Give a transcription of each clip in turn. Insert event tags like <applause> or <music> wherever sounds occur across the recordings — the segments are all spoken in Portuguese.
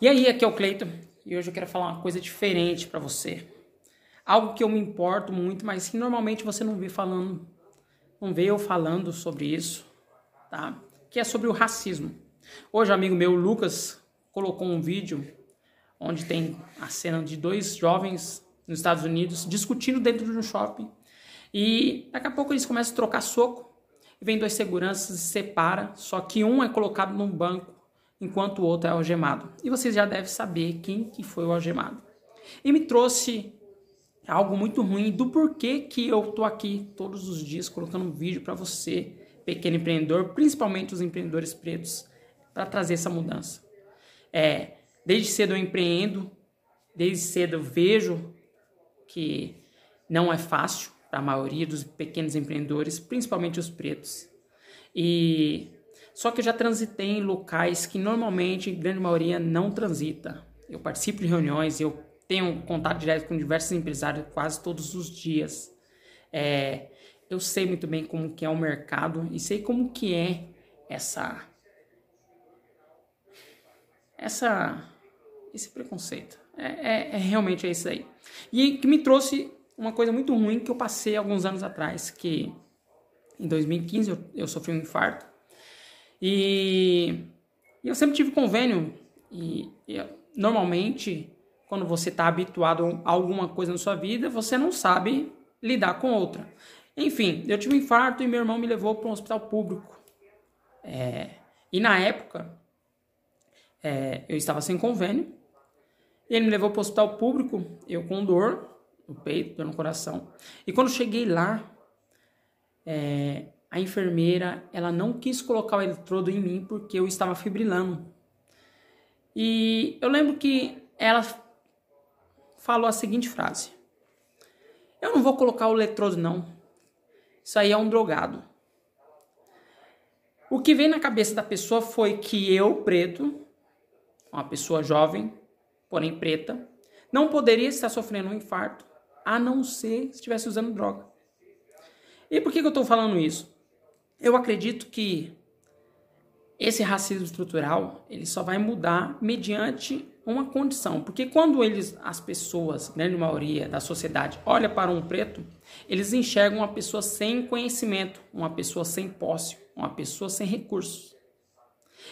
E aí, aqui é o Cleiton e hoje eu quero falar uma coisa diferente para você. Algo que eu me importo muito, mas que normalmente você não vê falando, não vê eu falando sobre isso, tá? Que é sobre o racismo. Hoje, amigo meu, Lucas, colocou um vídeo onde tem a cena de dois jovens nos Estados Unidos discutindo dentro de um shopping. E daqui a pouco eles começam a trocar soco. E vem dois seguranças e separa, só que um é colocado num banco enquanto o outro é algemado. E você já deve saber quem que foi o algemado. E me trouxe algo muito ruim do porquê que eu tô aqui todos os dias colocando um vídeo para você, pequeno empreendedor, principalmente os empreendedores pretos, para trazer essa mudança. É, desde cedo eu empreendo, desde cedo eu vejo que não é fácil para a maioria dos pequenos empreendedores, principalmente os pretos. E só que eu já transitei em locais que normalmente, grande maioria, não transita. Eu participo de reuniões, eu tenho contato direto com diversos empresários quase todos os dias. É, eu sei muito bem como que é o mercado e sei como que é essa essa esse preconceito. É, é, é realmente é isso aí. E que me trouxe uma coisa muito ruim que eu passei alguns anos atrás, que em 2015 eu, eu sofri um infarto e, e eu sempre tive convênio. E, e normalmente, quando você está habituado a alguma coisa na sua vida, você não sabe lidar com outra. Enfim, eu tive um infarto e meu irmão me levou para um hospital público. É, e na época, é, eu estava sem convênio. E ele me levou para o hospital público, eu com dor no peito, dor no coração. E quando cheguei lá, é, a enfermeira ela não quis colocar o eletrodo em mim porque eu estava fibrilando. E eu lembro que ela falou a seguinte frase: Eu não vou colocar o eletrodo, não. Isso aí é um drogado. O que veio na cabeça da pessoa foi que eu, preto, uma pessoa jovem, porém preta, não poderia estar sofrendo um infarto a não ser se estivesse usando droga. E por que, que eu estou falando isso? Eu acredito que esse racismo estrutural ele só vai mudar mediante uma condição, porque quando eles, as pessoas, grande maioria da sociedade, olha para um preto, eles enxergam uma pessoa sem conhecimento, uma pessoa sem posse, uma pessoa sem recursos.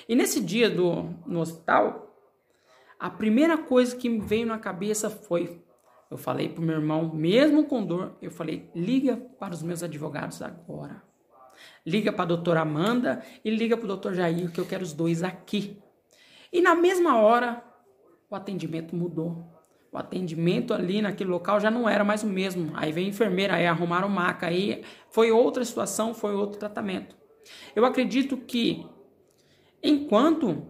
E nesse dia do no hospital, a primeira coisa que me veio na cabeça foi, eu falei para o meu irmão, mesmo com dor, eu falei, liga para os meus advogados agora. Liga para a doutora Amanda e liga para o doutor Jair, que eu quero os dois aqui. E na mesma hora, o atendimento mudou. O atendimento ali naquele local já não era mais o mesmo. Aí vem a enfermeira, aí arrumaram maca, aí foi outra situação, foi outro tratamento. Eu acredito que enquanto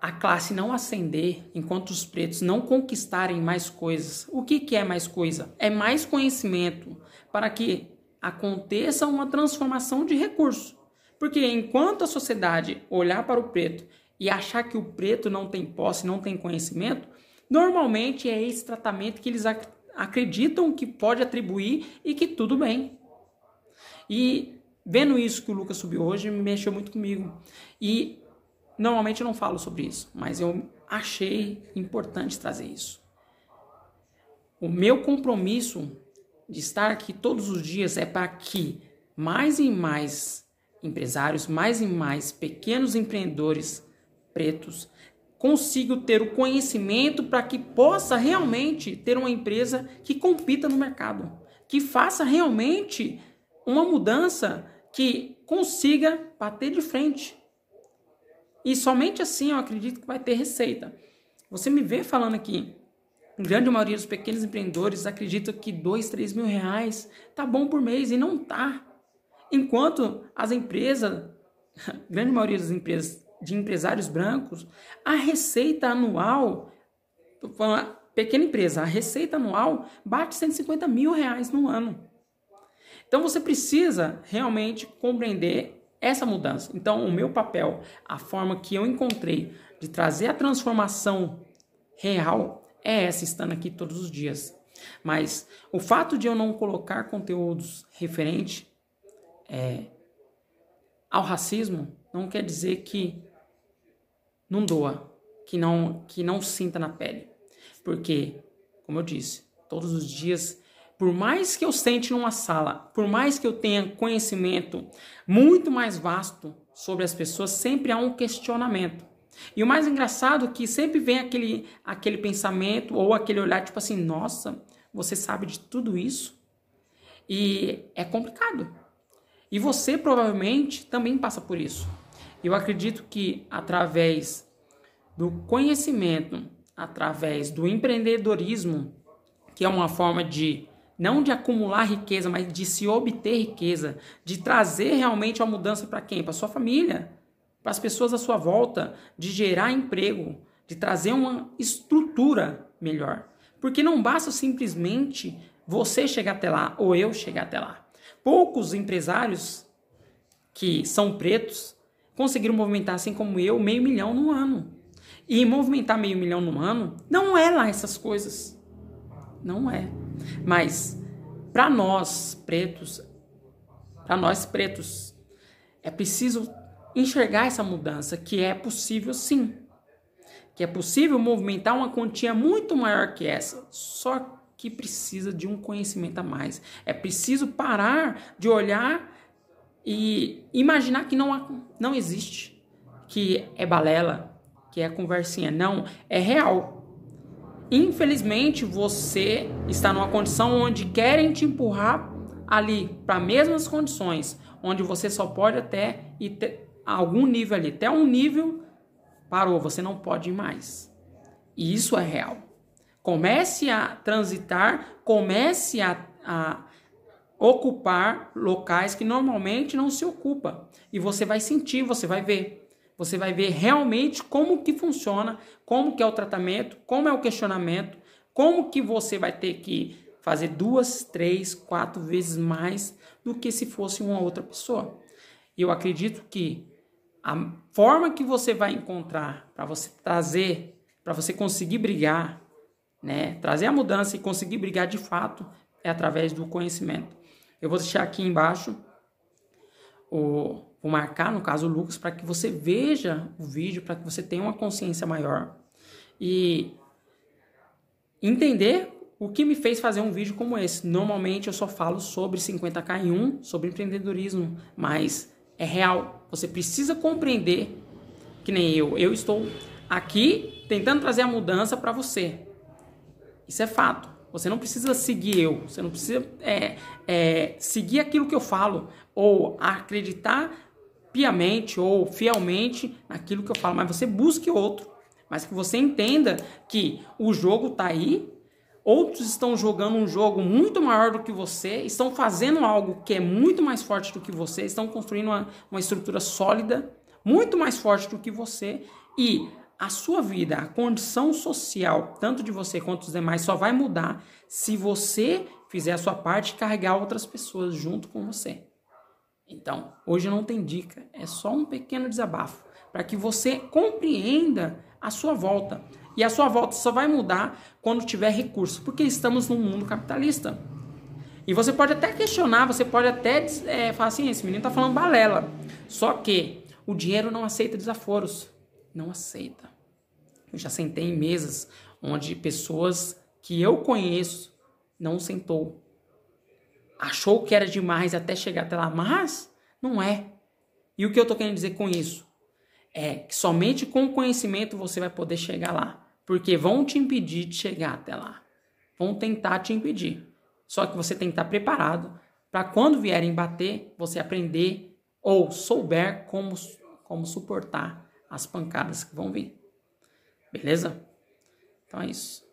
a classe não ascender, enquanto os pretos não conquistarem mais coisas, o que, que é mais coisa? É mais conhecimento para que aconteça uma transformação de recurso. Porque enquanto a sociedade olhar para o preto e achar que o preto não tem posse, não tem conhecimento, normalmente é esse tratamento que eles ac acreditam que pode atribuir e que tudo bem. E vendo isso que o Lucas subiu hoje, me mexeu muito comigo. E normalmente eu não falo sobre isso, mas eu achei importante trazer isso. O meu compromisso de estar aqui todos os dias é para que mais e mais empresários, mais e mais pequenos empreendedores pretos consigam ter o conhecimento para que possa realmente ter uma empresa que compita no mercado, que faça realmente uma mudança que consiga bater de frente. E somente assim eu acredito que vai ter receita. Você me vê falando aqui a grande maioria dos pequenos empreendedores acredita que dois, três mil reais tá bom por mês e não tá. Enquanto as empresas, a <laughs> grande maioria das empresas de empresários brancos, a receita anual, pequena empresa, a receita anual bate 150 mil reais no ano. Então você precisa realmente compreender essa mudança. Então o meu papel, a forma que eu encontrei de trazer a transformação real é essa estando aqui todos os dias. Mas o fato de eu não colocar conteúdos referente é, ao racismo não quer dizer que não doa, que não que não sinta na pele. Porque, como eu disse, todos os dias, por mais que eu sente numa sala, por mais que eu tenha conhecimento muito mais vasto sobre as pessoas, sempre há um questionamento. E o mais engraçado é que sempre vem aquele, aquele pensamento ou aquele olhar tipo assim, nossa, você sabe de tudo isso? E é complicado. E você provavelmente também passa por isso. Eu acredito que através do conhecimento, através do empreendedorismo, que é uma forma de não de acumular riqueza, mas de se obter riqueza, de trazer realmente uma mudança para quem? Para sua família, para as pessoas à sua volta, de gerar emprego, de trazer uma estrutura melhor. Porque não basta simplesmente você chegar até lá ou eu chegar até lá. Poucos empresários que são pretos conseguiram movimentar, assim como eu, meio milhão no ano. E movimentar meio milhão no ano não é lá essas coisas. Não é. Mas para nós pretos, para nós pretos, é preciso enxergar essa mudança que é possível sim. Que é possível movimentar uma quantia muito maior que essa. Só que precisa de um conhecimento a mais. É preciso parar de olhar e imaginar que não, não existe, que é balela, que é conversinha. Não, é real. Infelizmente, você está numa condição onde querem te empurrar ali para mesmas condições, onde você só pode até ir ter algum nível ali, até um nível parou, você não pode ir mais. E isso é real. Comece a transitar, comece a, a ocupar locais que normalmente não se ocupa. E você vai sentir, você vai ver. Você vai ver realmente como que funciona, como que é o tratamento, como é o questionamento, como que você vai ter que fazer duas, três, quatro vezes mais do que se fosse uma outra pessoa. Eu acredito que a forma que você vai encontrar para você trazer, para você conseguir brigar, né, trazer a mudança e conseguir brigar de fato é através do conhecimento. Eu vou deixar aqui embaixo o vou marcar no caso o Lucas para que você veja o vídeo, para que você tenha uma consciência maior e entender o que me fez fazer um vídeo como esse. Normalmente eu só falo sobre 50k em 1, sobre empreendedorismo, mas é real. Você precisa compreender que nem eu. Eu estou aqui tentando trazer a mudança para você. Isso é fato. Você não precisa seguir eu, você não precisa é, é, seguir aquilo que eu falo ou acreditar piamente ou fielmente naquilo que eu falo, mas você busque outro, mas que você entenda que o jogo está aí, outros estão jogando um jogo muito maior do que você, estão fazendo algo que é muito mais forte do que você, estão construindo uma, uma estrutura sólida, muito mais forte do que você e a sua vida, a condição social, tanto de você quanto dos demais, só vai mudar se você fizer a sua parte e carregar outras pessoas junto com você. Então, hoje não tem dica, é só um pequeno desabafo para que você compreenda a sua volta. E a sua volta só vai mudar quando tiver recurso, porque estamos num mundo capitalista. E você pode até questionar, você pode até é, falar assim: esse menino está falando balela. Só que o dinheiro não aceita desaforos não aceita. Eu já sentei em mesas onde pessoas que eu conheço não sentou. Achou que era demais até chegar até lá, mas não é. E o que eu estou querendo dizer com isso? É que somente com conhecimento você vai poder chegar lá. Porque vão te impedir de chegar até lá. Vão tentar te impedir. Só que você tem que estar preparado para quando vierem bater, você aprender ou souber como, como suportar as pancadas que vão vir. Beleza? Então é isso.